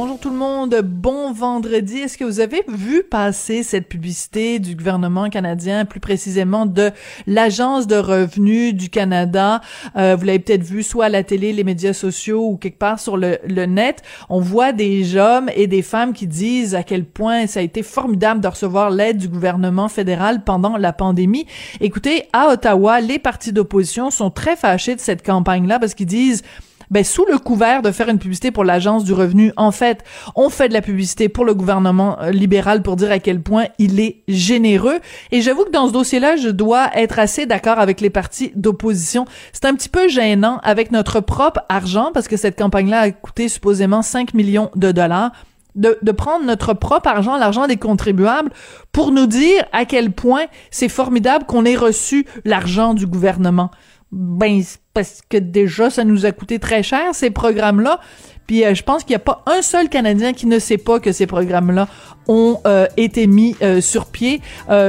Bonjour tout le monde, bon vendredi. Est-ce que vous avez vu passer cette publicité du gouvernement canadien, plus précisément de l'Agence de revenus du Canada? Euh, vous l'avez peut-être vu soit à la télé, les médias sociaux ou quelque part sur le, le, net. On voit des hommes et des femmes qui disent à quel point ça a été formidable de recevoir l'aide du gouvernement fédéral pendant la pandémie. Écoutez, à Ottawa, les partis d'opposition sont très fâchés de cette campagne-là parce qu'ils disent ben sous le couvert de faire une publicité pour l'agence du revenu, en fait, on fait de la publicité pour le gouvernement euh, libéral pour dire à quel point il est généreux. Et j'avoue que dans ce dossier-là, je dois être assez d'accord avec les partis d'opposition. C'est un petit peu gênant avec notre propre argent parce que cette campagne-là a coûté supposément 5 millions de dollars. De, de, prendre notre propre argent, l'argent des contribuables, pour nous dire à quel point c'est formidable qu'on ait reçu l'argent du gouvernement. Ben, parce que déjà, ça nous a coûté très cher, ces programmes-là. Puis euh, je pense qu'il n'y a pas un seul Canadien qui ne sait pas que ces programmes-là ont euh, été mis euh, sur pied.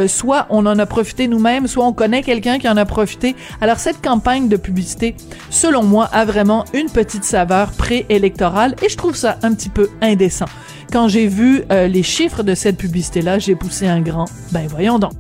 soit on en a profité nous-mêmes, soit on connaît quelqu'un qui en a profité. Alors cette campagne de publicité, selon moi, a vraiment une petite saveur préélectorale et je trouve ça un petit peu indécent. Quand j'ai vu les chiffres de cette publicité-là, j'ai poussé un grand. Ben voyons donc.